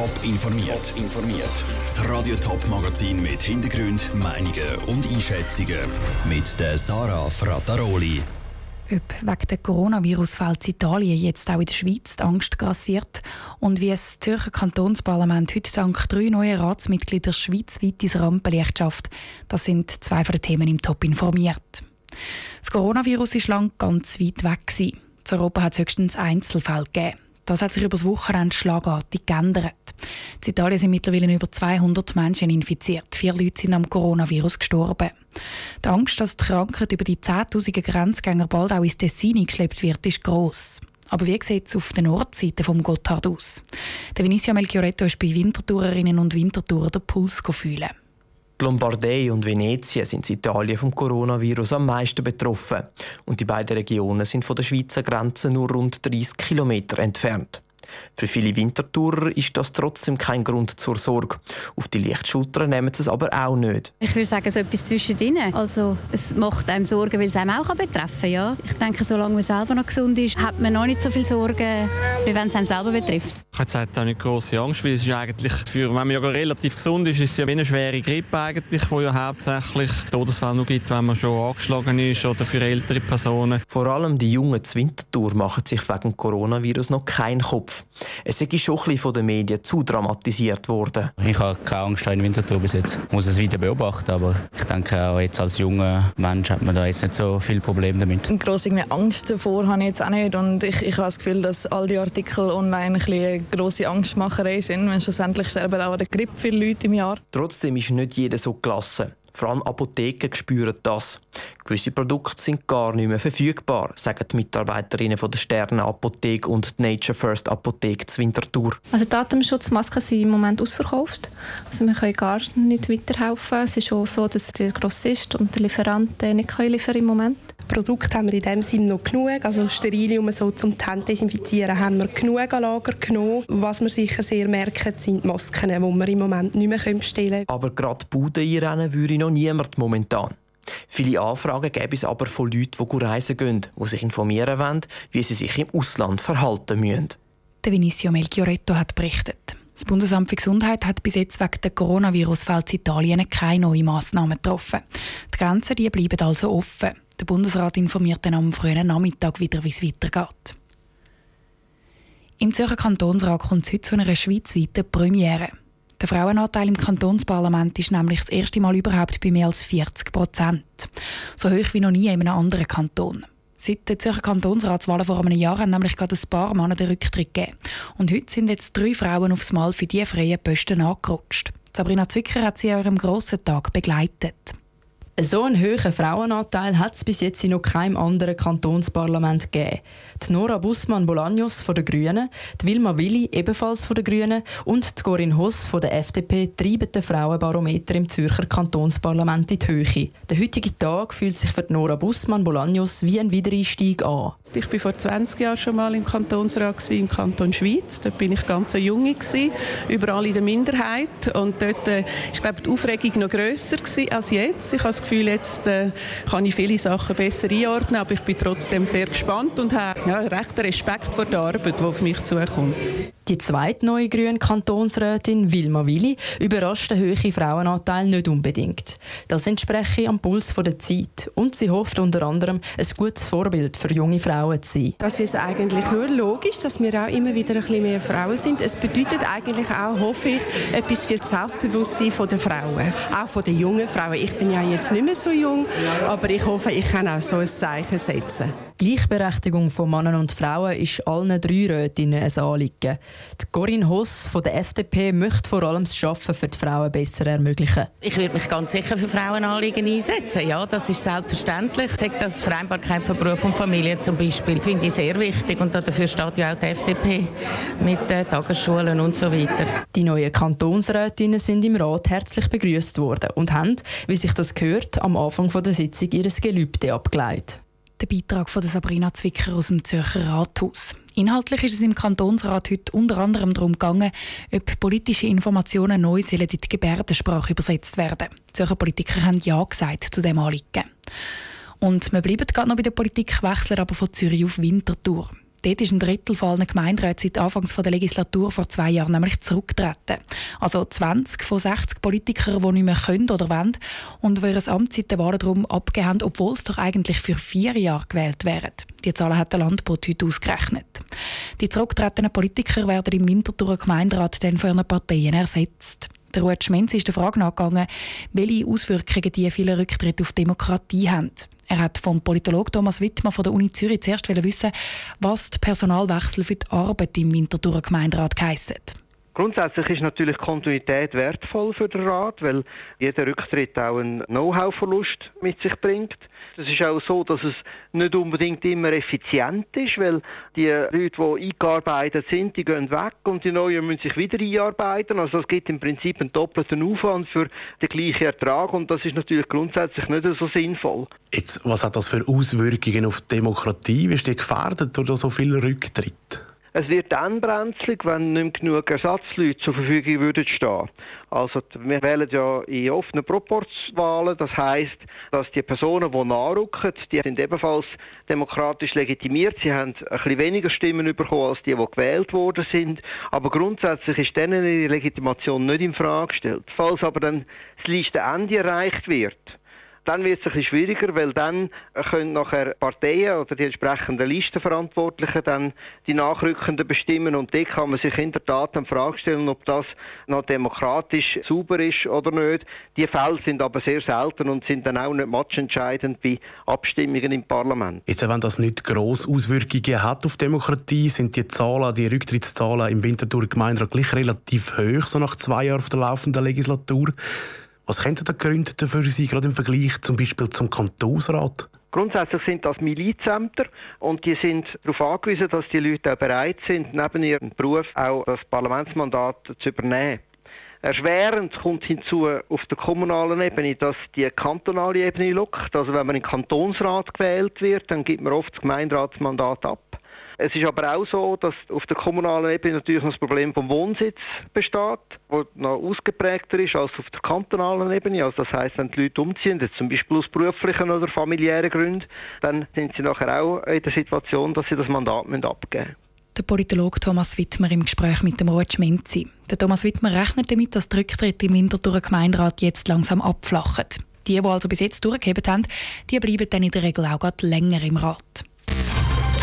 Top informiert. informiert. Das Radio Top Magazin mit Hintergrund, Meinungen und Einschätzungen mit der Sarah Frataroli. Ob wegen des Coronavirus-Fälls Italien jetzt auch in der Schweiz die Angst grassiert und wie es das Zürcher Kantonsparlament heute dank drei neuen Ratsmitgliedern schweizweit ins Rampenlicht schafft, das sind zwei von den Themen im Top informiert. Das Coronavirus war lange ganz weit weg. Gewesen. In Europa hat es höchstens Einzelfälle gegeben. Das hat sich über das Wochenende schlagartig geändert. In Italien sind mittlerweile über 200 Menschen infiziert. Vier Leute sind am Coronavirus gestorben. Die Angst, dass die Krankheit über die 10.000 Grenzgänger bald auch ins Tessin geschleppt wird, ist gross. Aber wie sieht es auf der Nordseite vom Gotthard aus? Der Vinicio Melchioretto ist bei Wintertourerinnen und Wintertourer den Puls fühlen. Lombardei und Venetien sind in Italien vom Coronavirus am meisten betroffen. Und die beiden Regionen sind von der Schweizer Grenze nur rund 30 Kilometer entfernt. Für viele Wintertourer ist das trotzdem kein Grund zur Sorge. Auf die Lichtschulter nehmen sie es aber auch nicht. Ich würde sagen, so etwas zwischendrin. Also, es macht einem Sorgen, weil es einem auch betreffen kann. Ja? Ich denke, solange man selber noch gesund ist, hat man noch nicht so viel Sorgen, wie wenn es einem selber betrifft. Ich habe jetzt auch nicht große Angst, weil es ist eigentlich für, wenn man ja relativ gesund ist, ist es ja wie eine schwere Grippe eigentlich, die ja hauptsächlich Todesfälle noch gibt, wenn man schon angeschlagen ist oder für ältere Personen. Vor allem die Jungen zur Wintertour machen sich wegen Coronavirus noch keinen Kopf. Es ist schon ein von den Medien zu dramatisiert worden. Ich habe keine Angst in Winterthur bis jetzt. Ich muss es weiter beobachten, aber ich denke auch jetzt als junger Mensch hat man da jetzt nicht so viel Probleme damit. Eine grosse Angst davor habe ich jetzt auch nicht und ich, ich habe das Gefühl, dass all die Artikel online ein eine grosse Angstmacherei sind, wenn schlussendlich sterben auch an der Grippe viele Leute im Jahr. Trotzdem ist nicht jeder so gelassen. Vor allem Apotheken spüren das. Gewisse Produkte sind gar nicht mehr verfügbar, sagen die Mitarbeiterinnen von der Sterne Apotheke und der Nature First Apotheke zur Winterthur. Also die Atemschutzmasken sind im Moment ausverkauft. Also wir können gar nicht weiterhelfen. Es ist auch so, dass der Grossist und der Lieferant nicht liefern im Moment. Produkte haben wir in dem Sinne noch genug. Also Sterilium so zum Hände desinfizieren haben wir genug an Lager genommen. Was wir sicher sehr merken, sind die Masken, die wir im Moment nicht mehr bestellen können. Aber gerade Bude einrennen würde noch niemand momentan. Viele Anfragen gäbe es aber von Leuten, die reisen gehen, die sich informieren wollen, wie sie sich im Ausland verhalten müssen. Der Vinicio Melchioretto hat berichtet. Das Bundesamt für Gesundheit hat bis jetzt wegen der Coronavirus-Fälle in Italien keine neuen Massnahmen getroffen. Die Grenzen die bleiben also offen. Der Bundesrat informiert dann am frühen Nachmittag wieder, wie es weitergeht. Im Zürcher Kantonsrat kommt es heute zu einer schweizweiten Premiere. Der Frauenanteil im Kantonsparlament ist nämlich das erste Mal überhaupt bei mehr als 40 Prozent. So hoch wie noch nie in einem anderen Kanton. Seit der Zürcher Kantonsratswahlen vor einem Jahr haben nämlich gerade ein paar Männer den Rücktritt gegeben. Und heute sind jetzt drei Frauen aufs Mal für diese freien Posten angerutscht. Sabrina Zwicker hat sie an ihrem grossen Tag begleitet. So einen hohen Frauenanteil hat es bis jetzt in noch keinem anderen Kantonsparlament gegeben. Die Nora Bussmann-Bolaños von den Grünen, die Wilma Willi ebenfalls von den Grünen und die Corinne Hoss von der FDP treiben den Frauenbarometer im Zürcher Kantonsparlament in die Höhe. Der heutige Tag fühlt sich für Nora Bussmann-Bolaños wie ein Wiedereinstieg an. Ich war vor 20 Jahren schon mal im Kantonsrat im Kanton Schweiz. Dort bin ich ganz junge überall in der Minderheit und dort äh, die Aufregung noch grösser als jetzt. Ich habe Gefühl, jetzt äh, kann ich viele Sachen besser einordnen, aber ich bin trotzdem sehr gespannt und habe ja, recht Respekt vor der Arbeit, die auf mich zukommt. Die zweite neue grüne Kantonsrätin Wilma Willi überrascht den hohen Frauenanteil nicht unbedingt. Das entspreche am Puls der Zeit und sie hofft unter anderem, ein gutes Vorbild für junge Frauen zu sein. Das ist eigentlich nur logisch, dass wir auch immer wieder ein bisschen mehr Frauen sind. Es bedeutet eigentlich auch, hoffe ich, etwas für das Selbstbewusstsein der Frauen, auch von den jungen Frauen. Ich bin ja jetzt nicht mehr so jung, aber ich hoffe, ich kann auch so ein Zeichen setzen. Gleichberechtigung von Männern und Frauen ist allen drei Rätinnen ein Anliegen. Die Corinne Hoss von der FDP möchte vor allem das Arbeiten für die Frauen besser ermöglichen. Ich würde mich ganz sicher für Frauenanliegen einsetzen. Ja, das ist selbstverständlich. Ich das Vereinbarkeit von Beruf und Familie zum Beispiel finde ich sehr wichtig und dafür steht ja auch die FDP mit den Tagesschulen und so weiter. Die neuen Kantonsrätinnen sind im Rat herzlich begrüßt worden und haben, wie sich das gehört, am Anfang der Sitzung ihr Gelübde abgeleitet. Der Beitrag von Sabrina Zwicker aus dem Zürcher Rathaus. Inhaltlich ist es im Kantonsrat heute unter anderem darum gegangen, ob politische Informationen neu in die Gebärdensprache übersetzt werden. Die Zürcher Politiker haben Ja gesagt zu dem Anliegen. Und wir bleiben gerade noch bei der Politik, wechseln aber von Zürich auf Winterthur. Dort ist ein Drittel von allen Gemeinderäten seit Anfangs der Legislatur vor zwei Jahren nämlich zurückgetreten. Also 20 von 60 Politikern, die nicht mehr können oder wollen und die ihre Amtszeit Wahlen darum abgeben obwohl sie doch eigentlich für vier Jahre gewählt wären. Die Zahlen hat der Landbot heute ausgerechnet. Die zurückgetretenen Politiker werden im Winterthur Gemeinderat dann von ihren Parteien ersetzt. Der Ruud Schmenz ist der Frage nachgegangen, welche Auswirkungen die vielen Rücktritte auf Demokratie haben. Er hat vom Politologen Thomas Wittmer von der Uni Zürich zuerst wissen, was die Personalwechsel für die Arbeit im Winterthur Gemeinderat heissen. Grundsätzlich ist natürlich Kontinuität wertvoll für den Rat, weil jeder Rücktritt auch einen Know-how-Verlust mit sich bringt. Es ist auch so, dass es nicht unbedingt immer effizient ist, weil die Leute, die eingearbeitet sind, die gehen weg und die Neuen müssen sich wieder einarbeiten. Also es gibt im Prinzip einen doppelten Aufwand für den gleichen Ertrag und das ist natürlich grundsätzlich nicht so sinnvoll. Jetzt, was hat das für Auswirkungen auf die Demokratie? Wie ist die gefährdet durch so viele Rücktritte? Es wird dann brenzlig, wenn nicht mehr genug Ersatzleute zur Verfügung würden stehen. Also wir wählen ja in offenen Proporzwahlen. Das heißt, dass die Personen, die nachrücken, die sind ebenfalls demokratisch legitimiert. Sie haben ein bisschen weniger Stimmen bekommen als die, die gewählt worden sind. Aber grundsätzlich ist denen ihre Legitimation nicht in Frage gestellt. Falls aber dann das Listenende erreicht wird, dann wird es ein bisschen schwieriger, weil dann können nachher Parteien oder die entsprechenden Listenverantwortlichen dann die Nachrückenden bestimmen und dort kann man sich in der Tat die Frage stellen, ob das noch demokratisch sauber ist oder nicht. Die Fälle sind aber sehr selten und sind dann auch nicht matchentscheidend bei Abstimmungen im Parlament. Jetzt, wenn das nicht gross Auswirkungen hat auf Demokratie, sind die Zahlen, die Rücktrittszahlen im Winterthur Gemeinderat gleich relativ hoch, so nach zwei Jahren der laufenden Legislatur. Was könnten da Gründe dafür sein, gerade im Vergleich zum Beispiel zum Kantonsrat? Grundsätzlich sind das Milizämter und die sind darauf angewiesen, dass die Leute auch bereit sind, neben ihrem Beruf auch das Parlamentsmandat zu übernehmen. Erschwerend kommt hinzu auf der kommunalen Ebene, dass die kantonale Ebene lockt. Also wenn man in den Kantonsrat gewählt wird, dann gibt man oft das Gemeinderatsmandat ab. Es ist aber auch so, dass auf der kommunalen Ebene natürlich noch das Problem vom Wohnsitz besteht, wo noch ausgeprägter ist als auf der kantonalen Ebene. Also das heißt, wenn die Leute umziehen, zum Beispiel aus beruflichen oder familiären Gründen, dann sind sie nachher auch in der Situation, dass sie das Mandat abgeben müssen. Der Politologe Thomas Wittmer im Gespräch mit dem Ruud Schmenzi. Der Thomas Wittmer rechnet damit, dass die Rücktritte im Winterthur Gemeinderat jetzt langsam abflachen. Die, die also bis jetzt durchgegeben haben, die bleiben dann in der Regel auch länger im Rat.